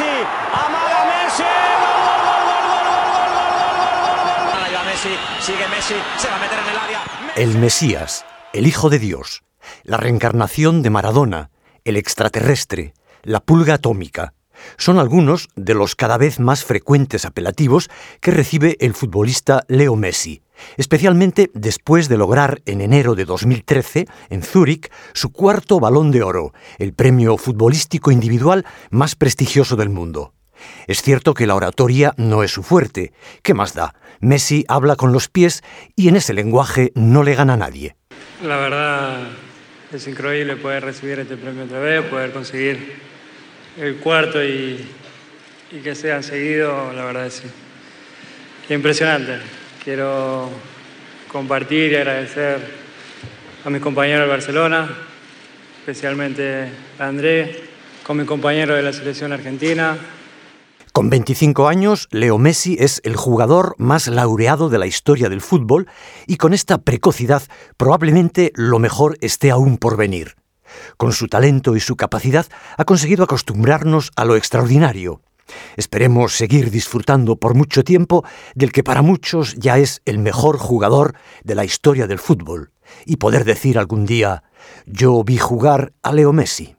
Messi, Messi, sigue Messi, se va a meter en el área. El Mesías, el Hijo de Dios, la reencarnación de Maradona, el extraterrestre, la pulga atómica, son algunos de los cada vez más frecuentes apelativos que recibe el futbolista Leo Messi especialmente después de lograr en enero de 2013 en Zúrich su cuarto balón de oro, el premio futbolístico individual más prestigioso del mundo. Es cierto que la oratoria no es su fuerte. ¿Qué más da? Messi habla con los pies y en ese lenguaje no le gana a nadie. La verdad es increíble poder recibir este premio otra vez, poder conseguir el cuarto y, y que sea seguido, la verdad es sí. impresionante. Quiero compartir y agradecer a mis compañeros de Barcelona, especialmente a André, con mi compañero de la selección argentina, con 25 años, Leo Messi es el jugador más laureado de la historia del fútbol y con esta precocidad probablemente lo mejor esté aún por venir. Con su talento y su capacidad ha conseguido acostumbrarnos a lo extraordinario. Esperemos seguir disfrutando por mucho tiempo del que para muchos ya es el mejor jugador de la historia del fútbol y poder decir algún día, yo vi jugar a Leo Messi.